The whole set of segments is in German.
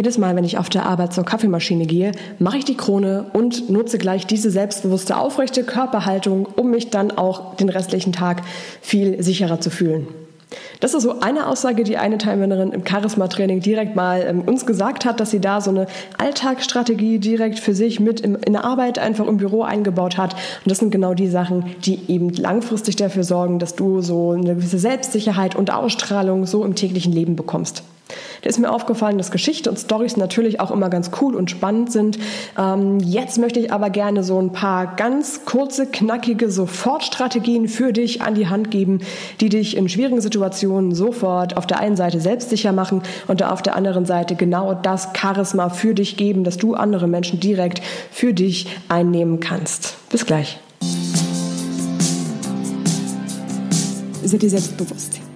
Jedes Mal, wenn ich auf der Arbeit zur Kaffeemaschine gehe, mache ich die Krone und nutze gleich diese selbstbewusste, aufrechte Körperhaltung, um mich dann auch den restlichen Tag viel sicherer zu fühlen. Das ist so eine Aussage, die eine Teilnehmerin im Charisma-Training direkt mal ähm, uns gesagt hat, dass sie da so eine Alltagsstrategie direkt für sich mit im, in der Arbeit einfach im Büro eingebaut hat. Und das sind genau die Sachen, die eben langfristig dafür sorgen, dass du so eine gewisse Selbstsicherheit und Ausstrahlung so im täglichen Leben bekommst. Da ist mir aufgefallen, dass Geschichte und Stories natürlich auch immer ganz cool und spannend sind. Ähm, jetzt möchte ich aber gerne so ein paar ganz kurze, knackige Sofortstrategien für dich an die Hand geben, die dich in schwierigen Situationen sofort auf der einen Seite selbstsicher machen und auf der anderen Seite genau das Charisma für dich geben, dass du andere Menschen direkt für dich einnehmen kannst. Bis gleich. Sei dir selbstbewusst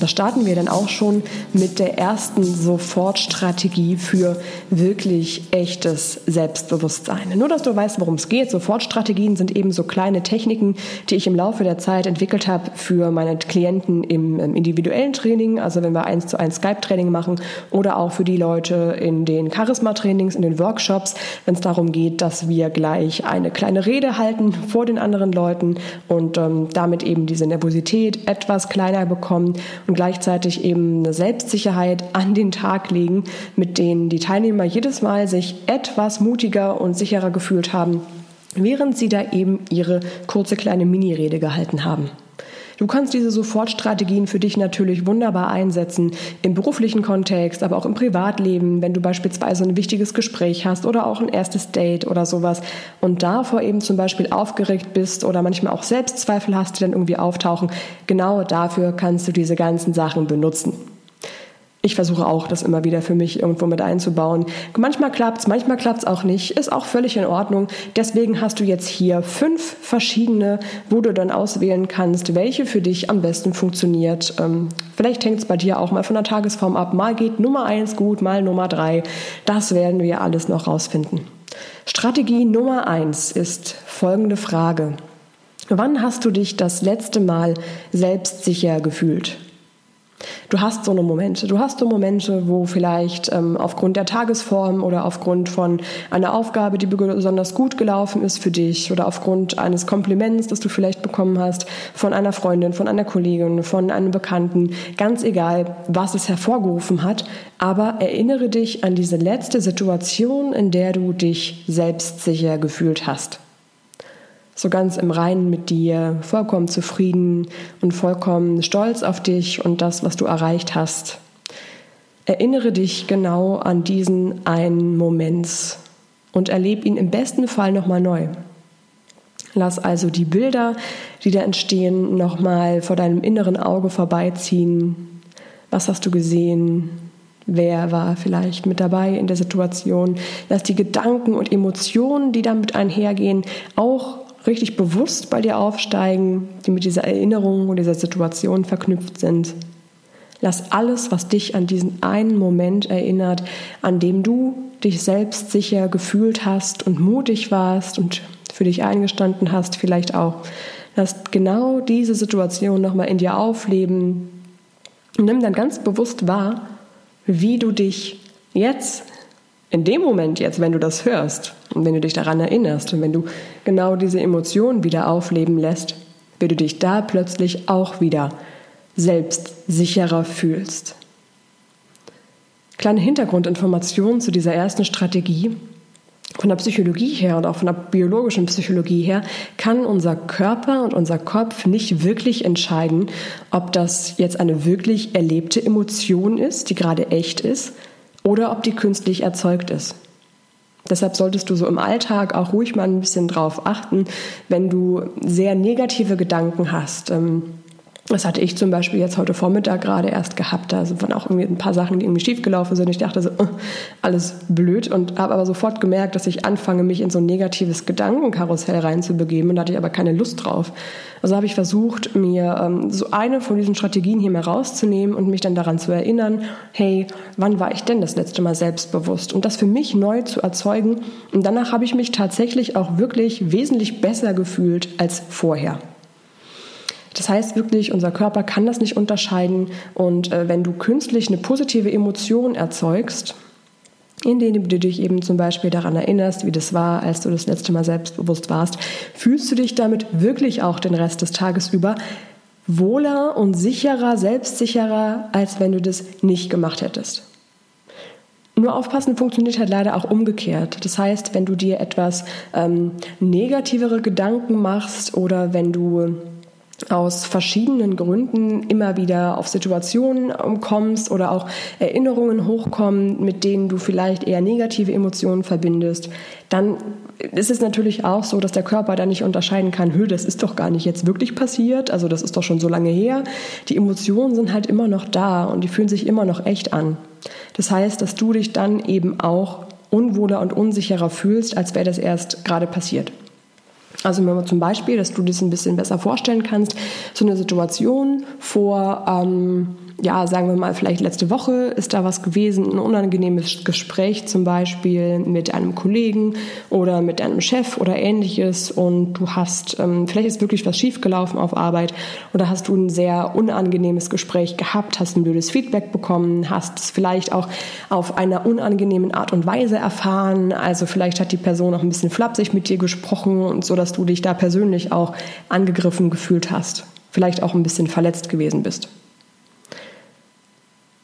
Da starten wir dann auch schon mit der ersten Sofortstrategie für wirklich echtes Selbstbewusstsein. Nur, dass du weißt, worum es geht. Sofortstrategien sind eben so kleine Techniken, die ich im Laufe der Zeit entwickelt habe für meine Klienten im, individuellen Training, also wenn wir eins zu eins Skype-Training machen oder auch für die Leute in den Charisma-Trainings, in den Workshops, wenn es darum geht, dass wir gleich eine kleine Rede halten vor den anderen Leuten und ähm, damit eben diese Nervosität etwas kleiner bekommen und gleichzeitig eben eine Selbstsicherheit an den Tag legen, mit denen die Teilnehmer jedes Mal sich etwas mutiger und sicherer gefühlt haben, während sie da eben ihre kurze kleine Mini-Rede gehalten haben. Du kannst diese Sofortstrategien für dich natürlich wunderbar einsetzen, im beruflichen Kontext, aber auch im Privatleben, wenn du beispielsweise ein wichtiges Gespräch hast oder auch ein erstes Date oder sowas und davor eben zum Beispiel aufgeregt bist oder manchmal auch Selbstzweifel hast, die dann irgendwie auftauchen. Genau dafür kannst du diese ganzen Sachen benutzen. Ich versuche auch, das immer wieder für mich irgendwo mit einzubauen. Manchmal klappt's, manchmal klappt's auch nicht. Ist auch völlig in Ordnung. Deswegen hast du jetzt hier fünf verschiedene, wo du dann auswählen kannst, welche für dich am besten funktioniert. Ähm, vielleicht hängt's bei dir auch mal von der Tagesform ab. Mal geht Nummer eins gut, mal Nummer drei. Das werden wir alles noch rausfinden. Strategie Nummer eins ist folgende Frage. Wann hast du dich das letzte Mal selbstsicher gefühlt? Du hast so eine Momente. Du hast so Momente, wo vielleicht ähm, aufgrund der Tagesform oder aufgrund von einer Aufgabe, die besonders gut gelaufen ist für dich oder aufgrund eines Kompliments, das du vielleicht bekommen hast von einer Freundin, von einer Kollegin, von einem Bekannten, ganz egal, was es hervorgerufen hat, aber erinnere dich an diese letzte Situation, in der du dich selbstsicher gefühlt hast so ganz im Reinen mit dir, vollkommen zufrieden und vollkommen stolz auf dich und das, was du erreicht hast. Erinnere dich genau an diesen einen Moment und erlebe ihn im besten Fall nochmal neu. Lass also die Bilder, die da entstehen, nochmal vor deinem inneren Auge vorbeiziehen. Was hast du gesehen? Wer war vielleicht mit dabei in der Situation? Lass die Gedanken und Emotionen, die damit einhergehen, auch richtig bewusst bei dir aufsteigen, die mit dieser Erinnerung und dieser Situation verknüpft sind. Lass alles, was dich an diesen einen Moment erinnert, an dem du dich selbst sicher gefühlt hast und mutig warst und für dich eingestanden hast, vielleicht auch. Lass genau diese Situation nochmal in dir aufleben. Und nimm dann ganz bewusst wahr, wie du dich jetzt in dem Moment jetzt, wenn du das hörst und wenn du dich daran erinnerst und wenn du genau diese Emotionen wieder aufleben lässt, wie du dich da plötzlich auch wieder selbst sicherer fühlst. Kleine Hintergrundinformationen zu dieser ersten Strategie. Von der Psychologie her und auch von der biologischen Psychologie her kann unser Körper und unser Kopf nicht wirklich entscheiden, ob das jetzt eine wirklich erlebte Emotion ist, die gerade echt ist, oder ob die künstlich erzeugt ist. Deshalb solltest du so im Alltag auch ruhig mal ein bisschen drauf achten, wenn du sehr negative Gedanken hast. Ähm, Das hatte ich zum Beispiel jetzt heute Vormittag gerade erst gehabt. Da waren auch irgendwie ein paar Sachen, die irgendwie schiefgelaufen sind. Ich dachte so, alles blöd und habe aber sofort gemerkt, dass ich anfange, mich in so ein negatives Gedankenkarussell reinzubegeben. Und da hatte ich aber keine Lust drauf. Also habe ich versucht, mir ähm, so eine von diesen Strategien hier mal rauszunehmen und mich dann daran zu erinnern, hey, wann war ich denn das letzte Mal selbstbewusst? Und das für mich neu zu erzeugen. Und danach habe ich mich tatsächlich auch wirklich wesentlich besser gefühlt als vorher. Das heißt wirklich, unser Körper kann das nicht unterscheiden. Und äh, wenn du künstlich eine positive Emotion erzeugst, indem du dich eben zum Beispiel daran erinnerst, wie das war, als du das letzte Mal selbstbewusst warst, fühlst du dich damit wirklich auch den Rest des Tages über wohler und sicherer, selbstsicherer, als wenn du das nicht gemacht hättest. Nur aufpassen funktioniert halt leider auch umgekehrt. Das heißt, wenn du dir etwas ähm, negativere Gedanken machst oder wenn du aus verschiedenen Gründen immer wieder auf Situationen kommst oder auch Erinnerungen hochkommen, mit denen du vielleicht eher negative Emotionen verbindest, dann ist es natürlich auch so, dass der Körper da nicht unterscheiden kann, Hö, das ist doch gar nicht jetzt wirklich passiert, also das ist doch schon so lange her. Die Emotionen sind halt immer noch da und die fühlen sich immer noch echt an. Das heißt, dass du dich dann eben auch unwohler und unsicherer fühlst, als wäre das erst gerade passiert. Also wenn man zum Beispiel, dass du das ein bisschen besser vorstellen kannst, so eine Situation vor ähm, ja, sagen wir mal, vielleicht letzte Woche ist da was gewesen, ein unangenehmes Gespräch zum Beispiel mit einem Kollegen oder mit einem Chef oder ähnliches und du hast, ähm, vielleicht ist wirklich was schiefgelaufen auf Arbeit oder hast du ein sehr unangenehmes Gespräch gehabt, hast ein blödes Feedback bekommen, hast es vielleicht auch auf einer unangenehmen Art und Weise erfahren, also vielleicht hat die Person auch ein bisschen flapsig mit dir gesprochen und so, dass du dich da persönlich auch angegriffen gefühlt hast, vielleicht auch ein bisschen verletzt gewesen bist.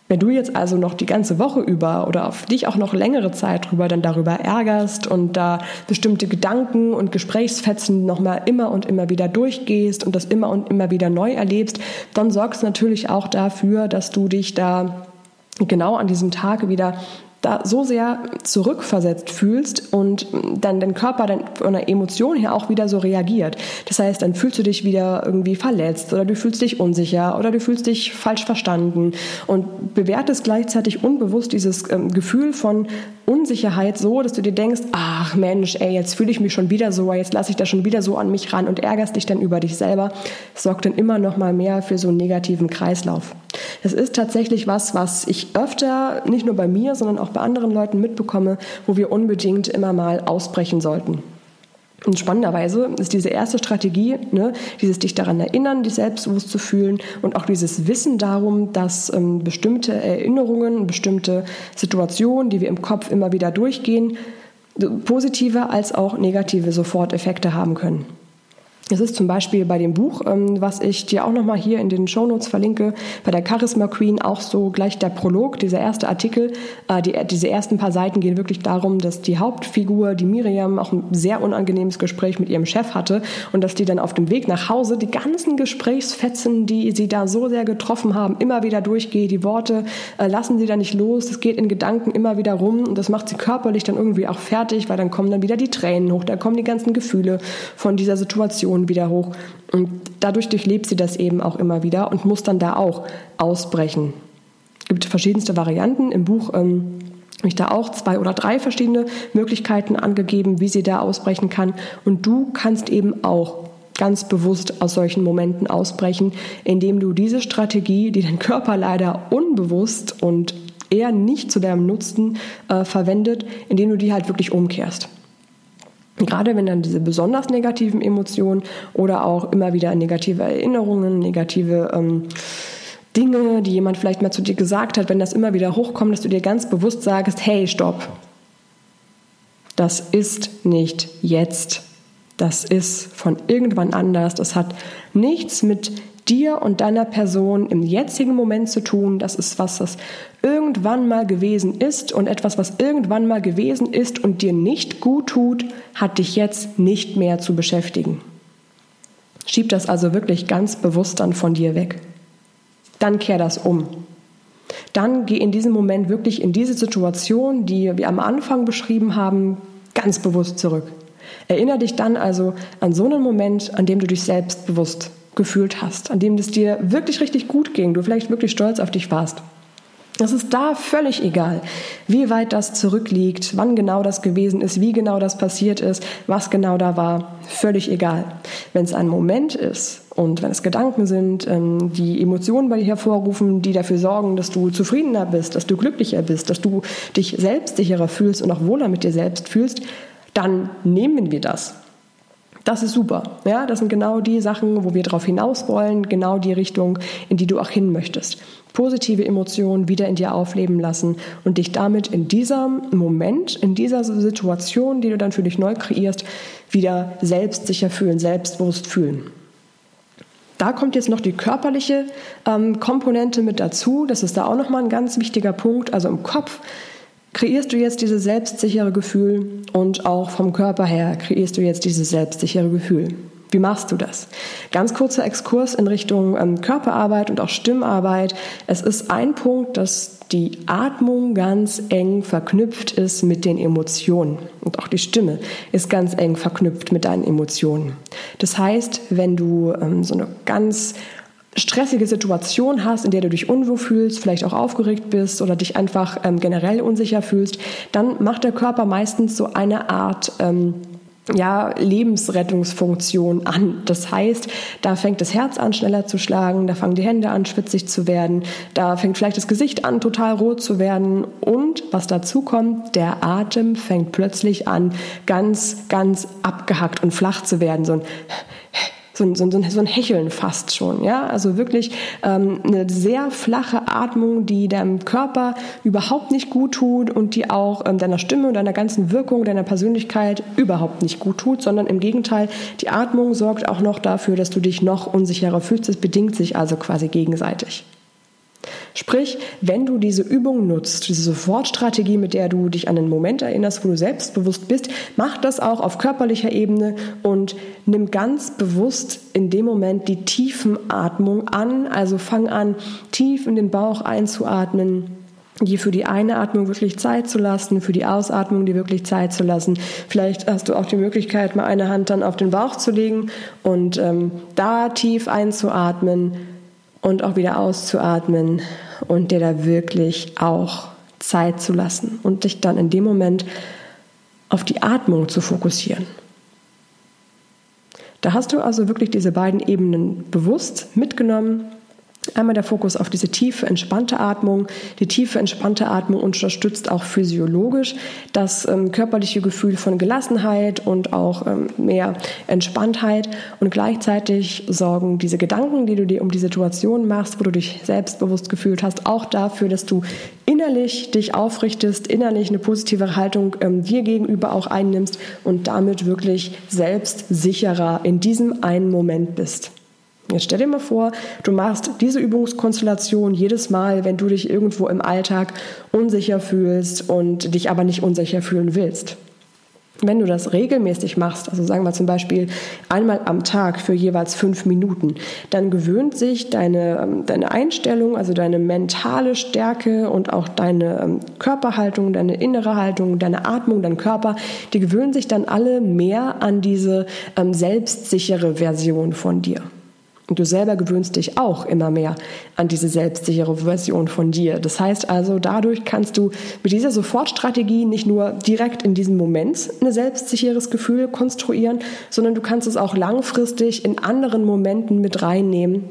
Wenn du jetzt also noch die ganze Woche über oder auf dich auch noch längere Zeit drüber dann darüber ärgerst und da bestimmte Gedanken und Gesprächsfetzen nochmal immer und immer wieder durchgehst und das immer und immer wieder neu erlebst, dann sorgst du natürlich auch dafür, dass du dich da genau an diesem Tag wieder da so sehr zurückversetzt fühlst und dann dein Körper dann von der Emotion her auch wieder so reagiert. Das heißt, dann fühlst du dich wieder irgendwie verletzt oder du fühlst dich unsicher oder du fühlst dich falsch verstanden und bewertest gleichzeitig unbewusst dieses ähm, Gefühl von Unsicherheit so, dass du dir denkst, ach Mensch, ey, jetzt fühle ich mich schon wieder so, jetzt lasse ich da schon wieder so an mich ran und ärgerst dich dann über dich selber, sorgt dann immer noch mal mehr für so einen negativen Kreislauf. Das ist tatsächlich was, was ich öfter, nicht nur bei mir, sondern auch bei anderen Leuten mitbekomme, wo wir unbedingt immer mal ausbrechen sollten. Und spannenderweise ist diese erste Strategie, ne, dieses dich daran erinnern, dich selbstbewusst zu fühlen und auch dieses Wissen darum, dass ähm, bestimmte Erinnerungen, bestimmte Situationen, die wir im Kopf immer wieder durchgehen, positive als auch negative Soforteffekte haben können. Es ist zum Beispiel bei dem Buch, ähm, was ich dir auch nochmal hier in den Shownotes verlinke, bei der Charisma Queen auch so gleich der Prolog, dieser erste Artikel. Äh, die, diese ersten paar Seiten gehen wirklich darum, dass die Hauptfigur, die Miriam, auch ein sehr unangenehmes Gespräch mit ihrem Chef hatte und dass die dann auf dem Weg nach Hause die ganzen Gesprächsfetzen, die sie da so sehr getroffen haben, immer wieder durchgeht. Die Worte äh, lassen sie da nicht los. Es geht in Gedanken immer wieder rum und das macht sie körperlich dann irgendwie auch fertig, weil dann kommen dann wieder die Tränen hoch, da kommen die ganzen Gefühle von dieser Situation Emotionen wieder hoch. Und dadurch durchlebt sie das eben auch immer wieder und muss dann da auch ausbrechen. Es gibt verschiedenste Varianten. Im Buch ähm, habe ich da auch zwei oder drei verschiedene Möglichkeiten angegeben, wie sie da ausbrechen kann. Und du kannst eben auch ganz bewusst aus solchen Momenten ausbrechen, indem du diese Strategie, die dein Körper leider unbewusst und eher nicht zu deinem Nutzen äh, verwendet, indem du die halt wirklich umkehrst. Gerade wenn dann diese besonders negativen Emotionen oder auch immer wieder negative Erinnerungen, negative ähm, Dinge, die jemand vielleicht mal zu dir gesagt hat, wenn das immer wieder hochkommt, dass du dir ganz bewusst sagst, hey, stopp. Das ist nicht jetzt. Das ist von irgendwann anders. Das hat nichts mit dir und deiner Person im jetzigen Moment zu tun. Das ist was, das irgendwann mal gewesen ist und etwas, was irgendwann mal gewesen ist und dir nicht gut tut, hat dich jetzt nicht mehr zu beschäftigen. Schieb das also wirklich ganz bewusst dann von dir weg. Dann kehr das um. Dann geh in diesem Moment wirklich in diese Situation, die wir am Anfang beschrieben haben, ganz bewusst zurück. Erinnere dich dann also an so einen Moment, an dem du dich selbstbewusst gefühlt hast, an dem es dir wirklich richtig gut ging, du vielleicht wirklich stolz auf dich warst. Es ist da völlig egal, wie weit das zurückliegt, wann genau das gewesen ist, wie genau das passiert ist, was genau da war. Völlig egal. Wenn es ein Moment ist und wenn es Gedanken sind, ähm, die Emotionen bei dir hervorrufen, die dafür sorgen, dass du zufriedener bist, dass du glücklicher bist, dass du dich selbstsicherer fühlst und auch wohler mit dir selbst fühlst, dann nehmen wir das. Das ist super. Ja, das sind genau die Sachen, wo wir darauf hinaus wollen, genau die Richtung, in die du auch hin möchtest. Positive Emotionen wieder in dir aufleben lassen und dich damit in diesem Moment, in dieser Situation, die du dann für dich neu kreierst, wieder selbstsicher fühlen, selbstbewusst fühlen. Da kommt jetzt noch die körperliche ähm, Komponente mit dazu. Das ist da auch nochmal ein ganz wichtiger Punkt. Also im Kopf kreierst du jetzt dieses selbstsichere Gefühl und auch vom Körper her kreierst du jetzt dieses selbstsichere Gefühl. Wie machst du das? Ganz kurzer Exkurs in Richtung ähm, Körperarbeit und auch Stimmarbeit. Es ist ein Punkt, dass die Atmung ganz eng verknüpft ist mit den Emotionen. Und auch die Stimme ist ganz eng verknüpft mit deinen Emotionen. Das heißt, wenn du ähm, so eine ganz stressige Situation hast, in der du dich unwohl fühlst, vielleicht auch aufgeregt bist oder dich einfach ähm, generell unsicher fühlst, dann macht der Körper meistens so eine Art ähm, ja, Lebensrettungsfunktion an. Das heißt, da fängt das Herz an, schneller zu schlagen, da fangen die Hände an, schwitzig zu werden, da fängt vielleicht das Gesicht an, total rot zu werden und was dazu kommt, der Atem fängt plötzlich an, ganz, ganz abgehackt und flach zu werden. So ein so, so, so ein Hecheln fast schon. Ja? Also wirklich ähm, eine sehr flache Atmung, die deinem Körper überhaupt nicht gut tut und die auch ähm, deiner Stimme und deiner ganzen Wirkung, deiner Persönlichkeit überhaupt nicht gut tut, sondern im Gegenteil, die Atmung sorgt auch noch dafür, dass du dich noch unsicherer fühlst. Es bedingt sich also quasi gegenseitig. Sprich, wenn du diese Übung nutzt, diese Sofortstrategie, mit der du dich an einen Moment erinnerst, wo du selbstbewusst bist, mach das auch auf körperlicher Ebene und nimm ganz bewusst in dem Moment die Tiefenatmung an. Also fang an, tief in den Bauch einzuatmen dir für die Einatmung wirklich Zeit zu lassen, für die Ausatmung dir wirklich Zeit zu lassen. Vielleicht hast du auch die Möglichkeit, mal eine Hand dann auf den Bauch zu legen und ähm, da tief einzuatmen und auch wieder auszuatmen und dir da wirklich auch Zeit zu lassen und dich dann in dem Moment auf die Atmung zu fokussieren. Da hast du also wirklich diese beiden Ebenen bewusst mitgenommen Einmal der Fokus auf diese tiefe, entspannte Atmung. Die tiefe, entspannte Atmung unterstützt auch physiologisch das ähm, körperliche Gefühl von Gelassenheit und auch ähm, mehr Entspanntheit. Und gleichzeitig sorgen diese Gedanken, die du dir um die Situation machst, wo du dich selbstbewusst gefühlt hast, auch dafür, dass du innerlich dich aufrichtest, innerlich eine positive Haltung ähm, dir gegenüber auch einnimmst und damit wirklich selbstsicherer in diesem einen Moment bist. Jetzt stell dir mal vor, du machst diese Übungskonstellation jedes Mal, wenn du dich irgendwo im Alltag unsicher fühlst und dich aber nicht unsicher fühlen willst. Wenn du das regelmäßig machst, also sagen wir zum Beispiel einmal am Tag für jeweils fünf Minuten, dann gewöhnt sich deine, ähm, deine Einstellung, also deine mentale Stärke und auch deine ähm, Körperhaltung, deine innere Haltung, deine Atmung, dein Körper, die gewöhnen sich dann alle mehr an diese ähm, selbstsichere Version von dir. Und du selber gewöhnst dich auch immer mehr an diese selbstsichere Version von dir. Das heißt also, dadurch kannst du mit dieser Sofortstrategie nicht nur direkt in diesem Moment ein selbstsicheres Gefühl konstruieren, sondern du kannst es auch langfristig in anderen Momenten mit reinnehmen,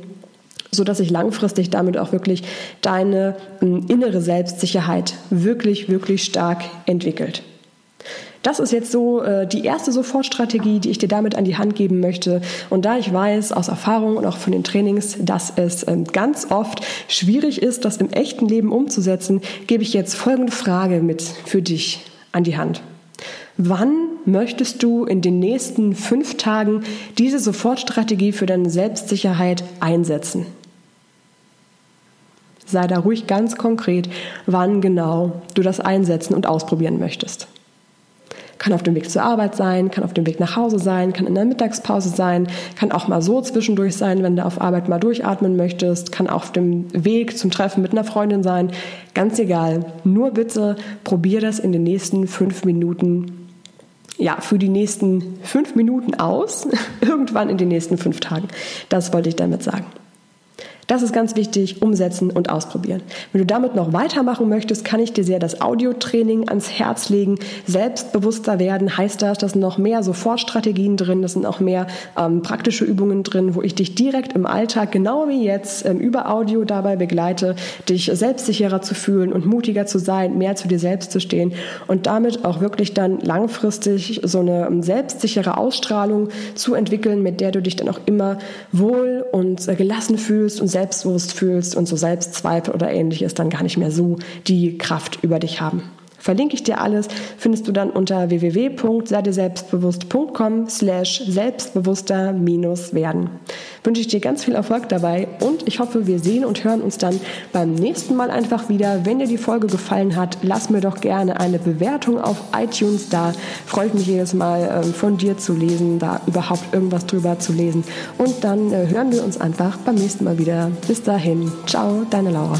so dass sich langfristig damit auch wirklich deine ähm, innere Selbstsicherheit wirklich, wirklich stark entwickelt. Das ist jetzt so äh, die erste Sofortstrategie, die ich dir damit an die Hand geben möchte. Und da ich weiß aus Erfahrung und auch von den Trainings, dass es ähm, ganz oft schwierig ist, das im echten Leben umzusetzen, gebe ich jetzt folgende Frage mit für dich an die Hand. Wann möchtest du in den nächsten fünf Tagen diese Sofortstrategie für deine Selbstsicherheit einsetzen? Sei da ruhig ganz konkret, wann genau du das einsetzen und ausprobieren möchtest. Kann auf dem Weg zur Arbeit sein, kann auf dem Weg nach Hause sein, kann in der Mittagspause sein, kann auch mal so zwischendurch sein, wenn du auf Arbeit mal durchatmen möchtest, kann auf dem Weg zum Treffen mit einer Freundin sein. Ganz egal. Nur bitte probier das in den nächsten fünf Minuten ja, für die nächsten fünf Minuten aus, irgendwann in den nächsten fünf Tagen. Das wollte ich damit sagen. Das ist ganz wichtig, umsetzen und ausprobieren. Wenn du damit noch weitermachen möchtest, kann ich dir sehr das Audiotraining ans Herz legen. Selbstbewusster werden heißt das, da sind noch mehr Sofortstrategien drin, das sind noch mehr ähm, praktische Übungen drin, wo ich dich direkt im Alltag, genau wie jetzt, ähm, über Audio dabei begleite, dich selbstsicherer zu fühlen und mutiger zu sein, mehr zu dir selbst zu stehen und damit auch wirklich dann langfristig so eine ähm, selbstsichere Ausstrahlung zu entwickeln, mit der du dich dann auch immer wohl und äh, gelassen fühlst und selbstbewusst fühlst und so Selbstzweifel oder ähnliches dann gar nicht mehr so die Kraft über dich haben. Verlinke ich dir alles, findest du dann unter www.seidirselbstbewusst.com slash selbstbewusster minus werden. Wünsche ich dir ganz viel Erfolg dabei und ich hoffe, wir sehen und hören uns dann beim nächsten Mal einfach wieder. Wenn dir die Folge gefallen hat, lass mir doch gerne eine Bewertung auf iTunes da. Freut mich jedes Mal ähm, von dir zu lesen, da überhaupt irgendwas drüber zu lesen. Und dann äh, hören wir uns einfach beim nächsten Mal wieder. Bis dahin. Ciao, deine Laura.